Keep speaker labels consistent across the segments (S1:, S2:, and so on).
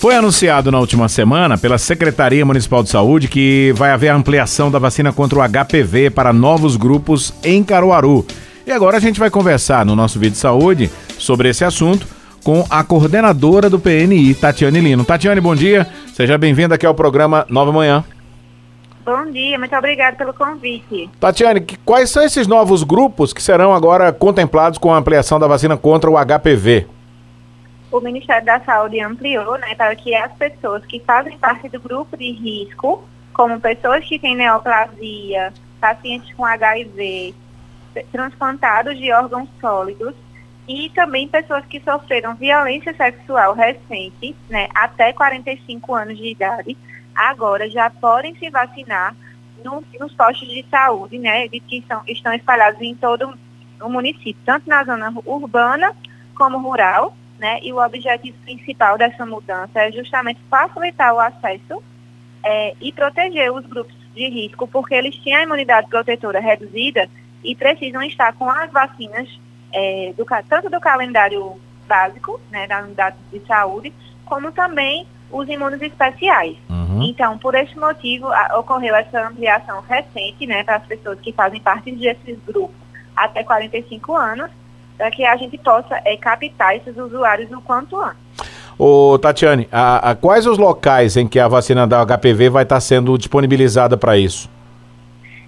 S1: Foi anunciado na última semana pela Secretaria Municipal de Saúde que vai haver ampliação da vacina contra o HPV para novos grupos em Caruaru. E agora a gente vai conversar no nosso vídeo de saúde sobre esse assunto com a coordenadora do PNI, Tatiane Lino. Tatiane, bom dia. Seja bem-vinda aqui ao programa Nova Manhã.
S2: Bom dia, muito obrigada pelo convite.
S1: Tatiane, quais são esses novos grupos que serão agora contemplados com a ampliação da vacina contra o HPV?
S2: O Ministério da Saúde ampliou né, para que as pessoas que fazem parte do grupo de risco, como pessoas que têm neoplasia, pacientes com HIV, transplantados de órgãos sólidos e também pessoas que sofreram violência sexual recente, né, até 45 anos de idade, agora já podem se vacinar no, nos postos de saúde, né, que são, estão espalhados em todo o município, tanto na zona urbana como rural, né? E o objetivo principal dessa mudança é justamente facilitar o acesso é, e proteger os grupos de risco, porque eles têm a imunidade protetora reduzida e precisam estar com as vacinas é, do, tanto do calendário básico, né, da unidade de saúde, como também os imunos especiais. Uhum. Então, por esse motivo, a, ocorreu essa ampliação recente, né, para as pessoas que fazem parte desses grupos até 45 anos, para que a gente possa é, captar esses usuários o quanto antes.
S1: Ô, Tatiane, a, a, quais os locais em que a vacina da HPV vai estar sendo disponibilizada para isso?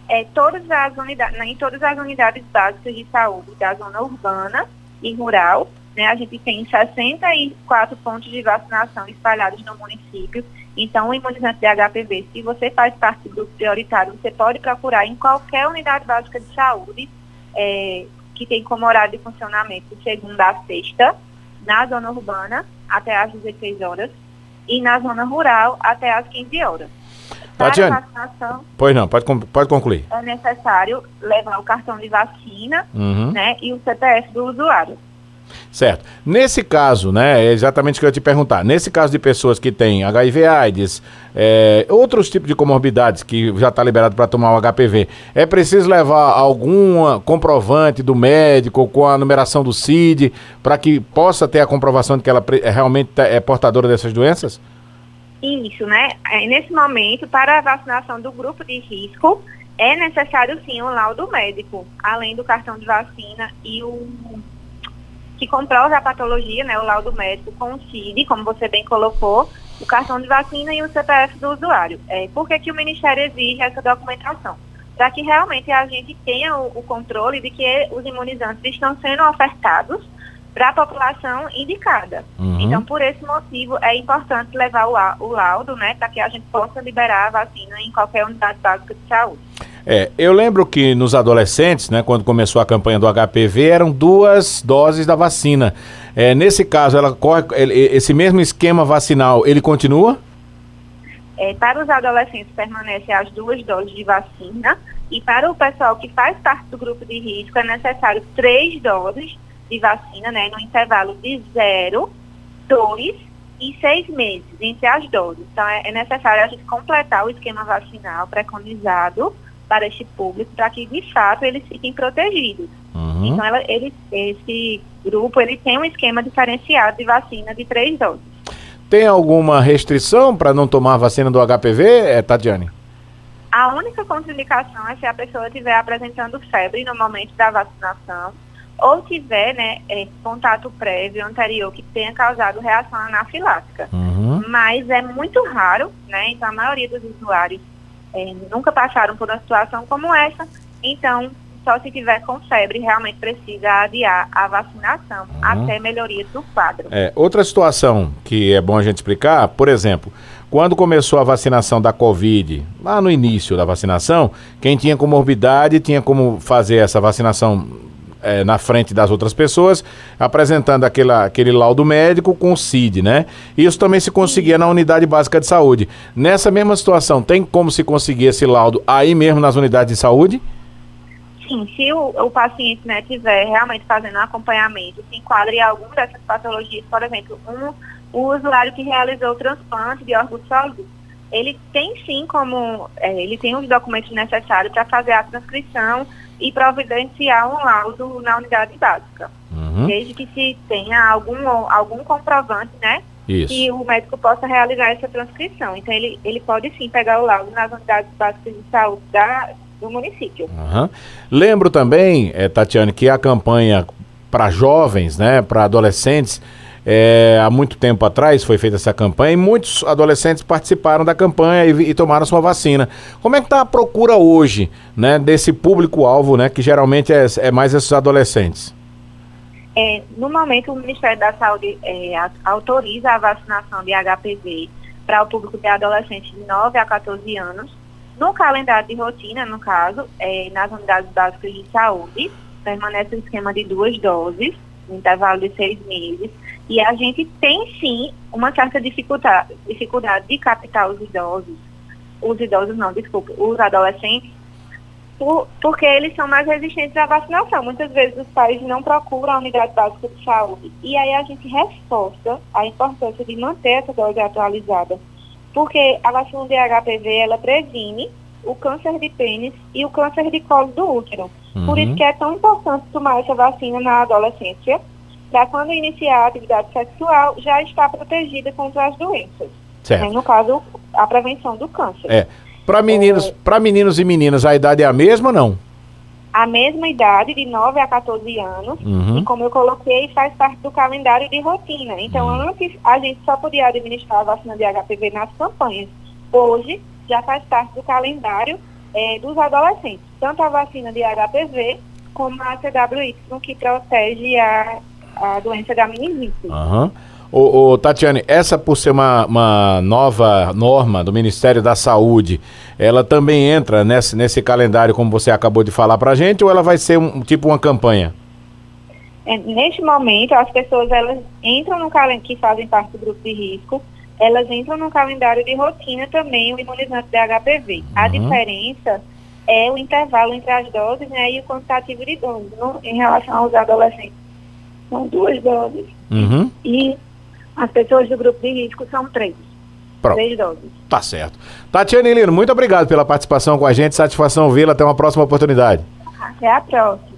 S2: É, todas as unidades, em todas as unidades básicas de saúde da zona urbana e rural, né, a gente tem 64 pontos de vacinação espalhados no município. Então, o imunizante de HPV, se você faz parte do prioritário, você pode procurar em qualquer unidade básica de saúde, é, que tem como horário de funcionamento segunda a sexta, na zona urbana até às 16 horas e na zona rural até às 15 horas.
S1: Tatiane, pois não, pode, pode concluir.
S2: É necessário levar o cartão de vacina uhum. né, e o CPF do usuário.
S1: Certo. Nesse caso, né, é exatamente o que eu ia te perguntar. Nesse caso de pessoas que têm HIV, AIDS, é, outros tipos de comorbidades que já está liberado para tomar o HPV, é preciso levar algum comprovante do médico com a numeração do CID para que possa ter a comprovação de que ela é realmente tá, é portadora dessas doenças?
S2: Isso, né? É, nesse momento, para a vacinação do grupo de risco, é necessário sim o laudo médico, além do cartão de vacina e o que comprova a patologia, né, o laudo médico com o CID, como você bem colocou, o cartão de vacina e o CPF do usuário. É, por que, que o Ministério exige essa documentação? Para que realmente a gente tenha o, o controle de que os imunizantes estão sendo ofertados para a população indicada. Uhum. Então, por esse motivo, é importante levar o, o laudo, né, para que a gente possa liberar a vacina em qualquer unidade básica de saúde.
S1: É, eu lembro que nos adolescentes, né, quando começou a campanha do HPV, eram duas doses da vacina. É, nesse caso, ela corre esse mesmo esquema vacinal, ele continua?
S2: É, para os adolescentes permanecem as duas doses de vacina e para o pessoal que faz parte do grupo de risco é necessário três doses de vacina, né, no intervalo de zero, dois e seis meses entre as doses. Então é, é necessário a gente completar o esquema vacinal preconizado para este público para que de fato eles fiquem protegidos. Uhum. Então ela, ele, esse grupo ele tem um esquema diferenciado de vacina de três doses.
S1: Tem alguma restrição para não tomar vacina do HPV, é, Tatiane?
S2: A única contraindicação é se a pessoa estiver apresentando febre no momento da vacinação ou tiver né, é, contato prévio anterior que tenha causado reação anafilática. Uhum. Mas é muito raro, né? Então a maioria dos usuários é, nunca passaram por uma situação como essa, então só se tiver com febre realmente precisa adiar a vacinação uhum. até melhoria do quadro.
S1: É, outra situação que é bom a gente explicar, por exemplo, quando começou a vacinação da Covid, lá no início da vacinação, quem tinha comorbidade tinha como fazer essa vacinação é, na frente das outras pessoas, apresentando aquela, aquele laudo médico com o CID, né? Isso também se conseguia na unidade básica de saúde. Nessa mesma situação, tem como se conseguir esse laudo aí mesmo nas unidades de saúde?
S2: Sim, se o, o paciente né, tiver realmente fazendo um acompanhamento, se enquadra em alguma dessas patologias, por exemplo, um, o usuário que realizou o transplante de órgãos sólidos, ele tem sim como, é, ele tem os documentos necessários para fazer a transcrição e providenciar um laudo na unidade básica. Uhum. Desde que se tenha algum, algum comprovante, né? Isso. e o médico possa realizar essa transcrição. Então, ele, ele pode sim pegar o laudo nas unidades básicas de saúde da, do município.
S1: Uhum. Lembro também, é, Tatiane, que a campanha para jovens, né, para adolescentes, é, há muito tempo atrás foi feita essa campanha e muitos adolescentes participaram da campanha e, e tomaram sua vacina. Como é que está a procura hoje né, desse público-alvo, né, que geralmente é, é mais esses adolescentes?
S2: É, no momento, o Ministério da Saúde é, autoriza a vacinação de HPV para o público de adolescentes de 9 a 14 anos, no calendário de rotina, no caso, é, nas unidades básicas de saúde, permanece o esquema de duas doses, no intervalo de seis meses, e a gente tem sim uma certa dificuldade, dificuldade de captar os idosos, os idosos não, desculpa, os adolescentes, por, porque eles são mais resistentes à vacinação. Muitas vezes os pais não procuram a unidade básica de saúde. E aí a gente reforça a importância de manter essa dose atualizada. Porque a vacina de HPV, ela previne o câncer de pênis e o câncer de colo do útero. Uhum. Por isso que é tão importante tomar essa vacina na adolescência, para quando iniciar a atividade sexual já estar protegida contra as doenças. Certo. Né? No caso, a prevenção do câncer.
S1: É. Para meninos, é, meninos e meninas, a idade é a mesma ou não?
S2: A mesma idade, de 9 a 14 anos, uhum. e como eu coloquei, faz parte do calendário de rotina. Então, uhum. antes, a gente só podia administrar a vacina de HPV nas campanhas. Hoje, já faz parte do calendário é, dos adolescentes, tanto a vacina de HPV como a CWY, que protege a, a doença da meningite.
S1: Uhum. Ô, ô, Tatiane, essa por ser uma, uma, nova norma do Ministério da Saúde, ela também entra nesse, nesse calendário, como você acabou de falar para a gente, ou ela vai ser um tipo uma campanha?
S2: É, neste momento, as pessoas elas entram no calendário que fazem parte do grupo de risco, elas entram no calendário de rotina também o imunizante de HPV. Uhum. A diferença é o intervalo entre as doses né, e o quantitativo de doses no, em relação aos adolescentes. São duas doses. Uhum. E as pessoas do grupo de risco são três. Pronto. Três doses.
S1: Tá certo. Tatiana Lino, muito obrigado pela participação com a gente. Satisfação vê-la. Até uma próxima oportunidade.
S2: Até a próxima.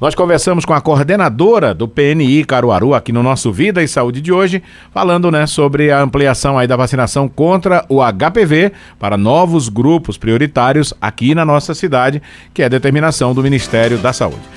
S1: Nós conversamos com a coordenadora do PNI Caruaru aqui no nosso Vida e Saúde de hoje, falando né, sobre a ampliação aí da vacinação contra o HPV para novos grupos prioritários aqui na nossa cidade, que é determinação do Ministério da Saúde.